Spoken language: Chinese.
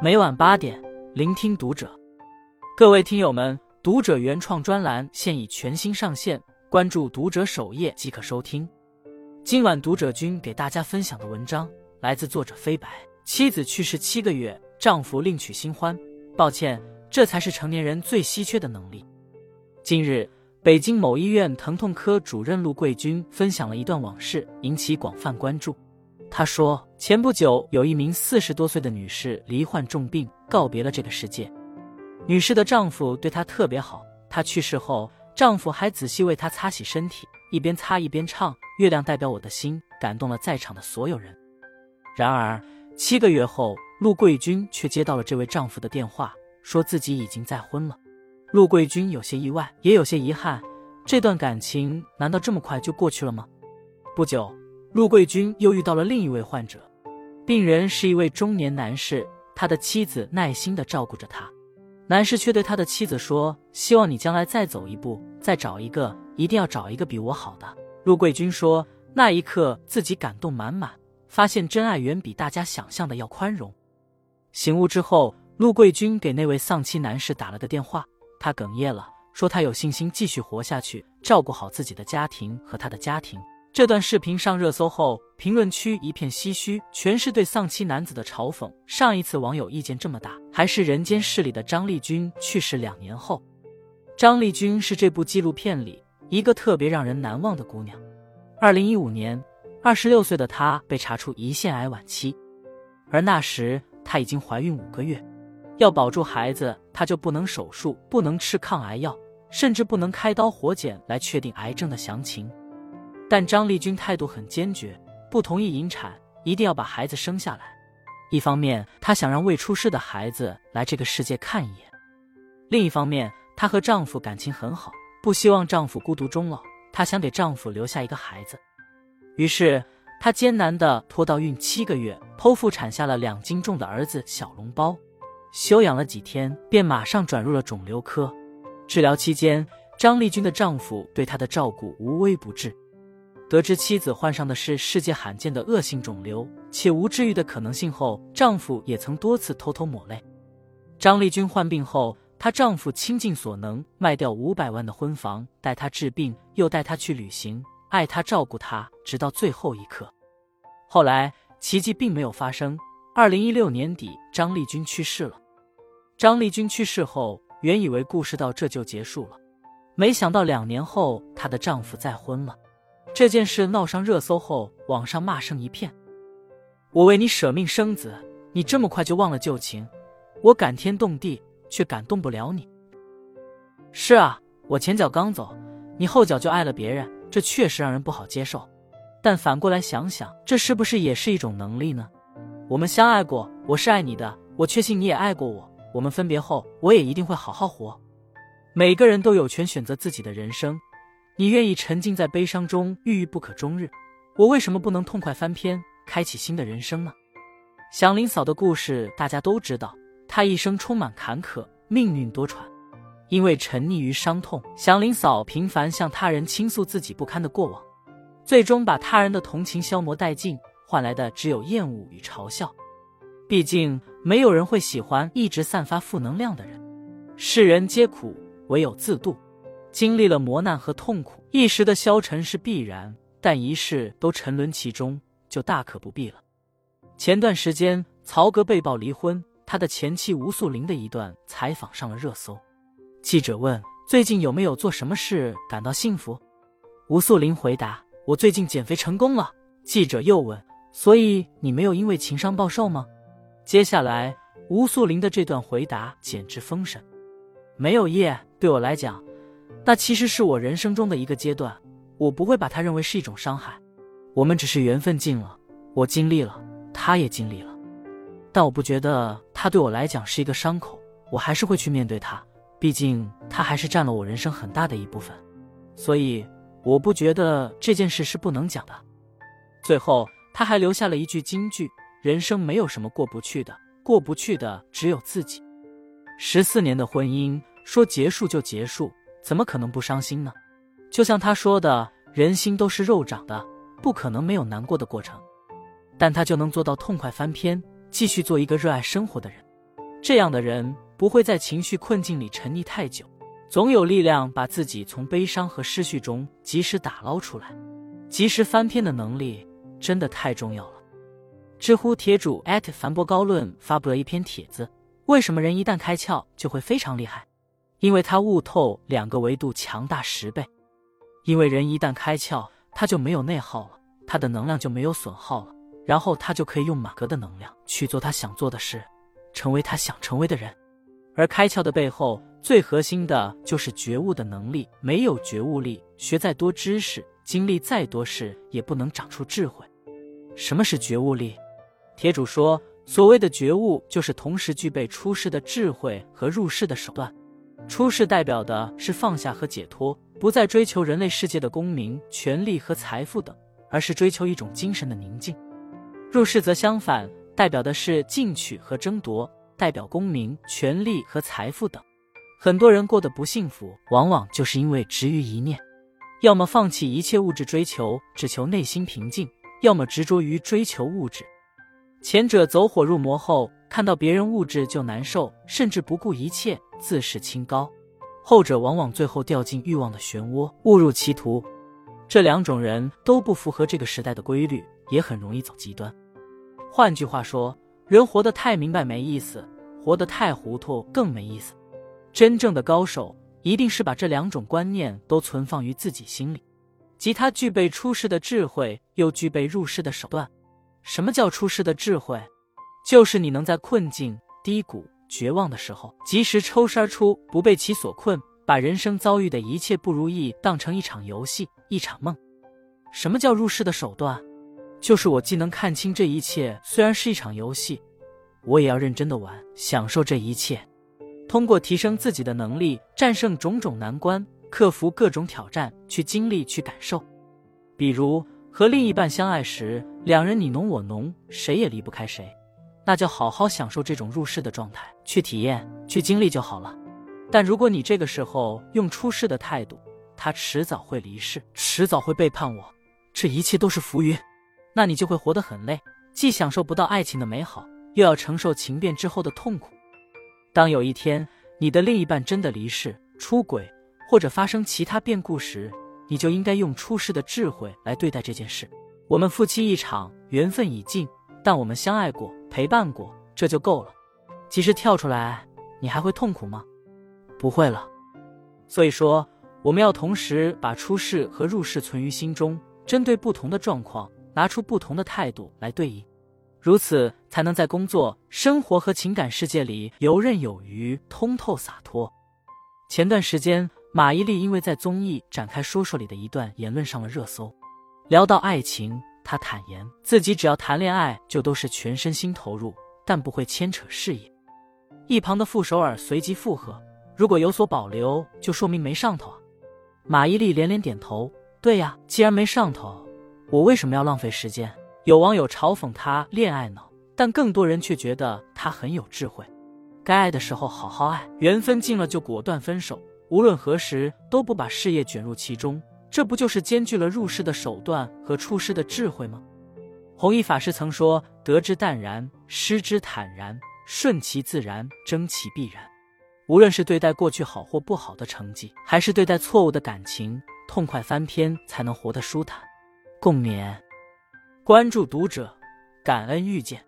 每晚八点，聆听读者。各位听友们，读者原创专栏现已全新上线，关注读者首页即可收听。今晚读者君给大家分享的文章来自作者飞白。妻子去世七个月，丈夫另娶新欢。抱歉，这才是成年人最稀缺的能力。近日，北京某医院疼痛科主任陆桂军分享了一段往事，引起广泛关注。他说，前不久有一名四十多岁的女士罹患重病，告别了这个世界。女士的丈夫对她特别好，她去世后，丈夫还仔细为她擦洗身体，一边擦一边唱《月亮代表我的心》，感动了在场的所有人。然而，七个月后，陆桂军却接到了这位丈夫的电话，说自己已经再婚了。陆桂军有些意外，也有些遗憾，这段感情难道这么快就过去了吗？不久。陆桂军又遇到了另一位患者，病人是一位中年男士，他的妻子耐心的照顾着他，男士却对他的妻子说：“希望你将来再走一步，再找一个，一定要找一个比我好的。”陆桂军说：“那一刻自己感动满满，发现真爱远比大家想象的要宽容。”醒悟之后，陆桂军给那位丧妻男士打了个电话，他哽咽了，说他有信心继续活下去，照顾好自己的家庭和他的家庭。这段视频上热搜后，评论区一片唏嘘，全是对丧妻男子的嘲讽。上一次网友意见这么大，还是《人间世》里的张丽君去世两年后。张丽君是这部纪录片里一个特别让人难忘的姑娘。二零一五年，二十六岁的她被查出胰腺癌晚期，而那时她已经怀孕五个月，要保住孩子，她就不能手术，不能吃抗癌药，甚至不能开刀活检来确定癌症的详情。但张丽君态度很坚决，不同意引产，一定要把孩子生下来。一方面，她想让未出世的孩子来这个世界看一眼；另一方面，她和丈夫感情很好，不希望丈夫孤独终老，她想给丈夫留下一个孩子。于是，她艰难地拖到孕七个月，剖腹产下了两斤重的儿子小笼包。休养了几天，便马上转入了肿瘤科。治疗期间，张丽君的丈夫对她的照顾无微不至。得知妻子患上的是世界罕见的恶性肿瘤，且无治愈的可能性后，丈夫也曾多次偷偷抹泪。张丽君患病后，她丈夫倾尽所能，卖掉五百万的婚房，带她治病，又带她去旅行，爱她照顾她，直到最后一刻。后来奇迹并没有发生。二零一六年底，张丽君去世了。张丽君去世后，原以为故事到这就结束了，没想到两年后，她的丈夫再婚了。这件事闹上热搜后，网上骂声一片。我为你舍命生子，你这么快就忘了旧情？我感天动地，却感动不了你。是啊，我前脚刚走，你后脚就爱了别人，这确实让人不好接受。但反过来想想，这是不是也是一种能力呢？我们相爱过，我是爱你的，我确信你也爱过我。我们分别后，我也一定会好好活。每个人都有权选择自己的人生。你愿意沉浸在悲伤中郁郁不可终日，我为什么不能痛快翻篇，开启新的人生呢？祥林嫂的故事大家都知道，她一生充满坎坷，命运多舛。因为沉溺于伤痛，祥林嫂频繁向他人倾诉自己不堪的过往，最终把他人的同情消磨殆尽，换来的只有厌恶与嘲笑。毕竟，没有人会喜欢一直散发负能量的人。世人皆苦，唯有自渡。经历了磨难和痛苦，一时的消沉是必然，但一世都沉沦其中，就大可不必了。前段时间，曹格被曝离婚，他的前妻吴素玲的一段采访上了热搜。记者问：“最近有没有做什么事感到幸福？”吴素玲回答：“我最近减肥成功了。”记者又问：“所以你没有因为情伤暴瘦吗？”接下来，吴素玲的这段回答简直封神：“没有夜，对我来讲。”那其实是我人生中的一个阶段，我不会把它认为是一种伤害。我们只是缘分尽了，我尽力了，他也尽力了，但我不觉得他对我来讲是一个伤口，我还是会去面对他，毕竟他还是占了我人生很大的一部分，所以我不觉得这件事是不能讲的。最后，他还留下了一句金句：人生没有什么过不去的，过不去的只有自己。十四年的婚姻，说结束就结束。怎么可能不伤心呢？就像他说的，人心都是肉长的，不可能没有难过的过程。但他就能做到痛快翻篇，继续做一个热爱生活的人。这样的人不会在情绪困境里沉溺太久，总有力量把自己从悲伤和失序中及时打捞出来。及时翻篇的能力真的太重要了。知乎帖主艾特凡博高论发布了一篇帖子：为什么人一旦开窍就会非常厉害？因为他悟透两个维度强大十倍。因为人一旦开窍，他就没有内耗了，他的能量就没有损耗了，然后他就可以用满格的能量去做他想做的事。成为他想成为的人，而开窍的背后最核心的就是觉悟的能力。没有觉悟力，学再多知识，经历再多事，也不能长出智慧。什么是觉悟力？帖主说，所谓的觉悟，就是同时具备出世的智慧和入世的手段。出世代表的是放下和解脱，不再追求人类世界的功名、权力和财富等，而是追求一种精神的宁静。入世则相反。代表的是进取和争夺，代表功名、权力和财富等。很多人过得不幸福，往往就是因为执于一念，要么放弃一切物质追求，只求内心平静；要么执着于追求物质。前者走火入魔后，看到别人物质就难受，甚至不顾一切，自视清高；后者往往最后掉进欲望的漩涡，误入歧途。这两种人都不符合这个时代的规律，也很容易走极端。换句话说，人活得太明白没意思，活得太糊涂更没意思。真正的高手一定是把这两种观念都存放于自己心里，即他具备出世的智慧，又具备入世的手段。什么叫出世的智慧？就是你能在困境、低谷、绝望的时候，及时抽身而出，不被其所困，把人生遭遇的一切不如意当成一场游戏、一场梦。什么叫入世的手段？就是我既能看清这一切，虽然是一场游戏，我也要认真的玩，享受这一切。通过提升自己的能力，战胜种种难关，克服各种挑战，去经历，去感受。比如和另一半相爱时，两人你侬我侬，谁也离不开谁，那就好好享受这种入世的状态，去体验，去经历就好了。但如果你这个时候用出世的态度，他迟早会离世，迟早会背叛我，这一切都是浮云。那你就会活得很累，既享受不到爱情的美好，又要承受情变之后的痛苦。当有一天你的另一半真的离世、出轨或者发生其他变故时，你就应该用出世的智慧来对待这件事。我们夫妻一场，缘分已尽，但我们相爱过、陪伴过，这就够了。其实跳出来，你还会痛苦吗？不会了。所以说，我们要同时把出世和入世存于心中，针对不同的状况。拿出不同的态度来对应，如此才能在工作、生活和情感世界里游刃有余、通透洒脱。前段时间，马伊琍因为在综艺展开说说里的一段言论上了热搜。聊到爱情，他坦言自己只要谈恋爱就都是全身心投入，但不会牵扯事业。一旁的傅首尔随即附和：“如果有所保留，就说明没上头啊。”马伊琍连连点头：“对呀，既然没上头。”我为什么要浪费时间？有网友嘲讽他恋爱脑，但更多人却觉得他很有智慧。该爱的时候好好爱，缘分尽了就果断分手，无论何时都不把事业卷入其中，这不就是兼具了入世的手段和出世的智慧吗？弘一法师曾说：“得之淡然，失之坦然，顺其自然，争其必然。”无论是对待过去好或不好的成绩，还是对待错误的感情，痛快翻篇才能活得舒坦。共勉，关注读者，感恩遇见。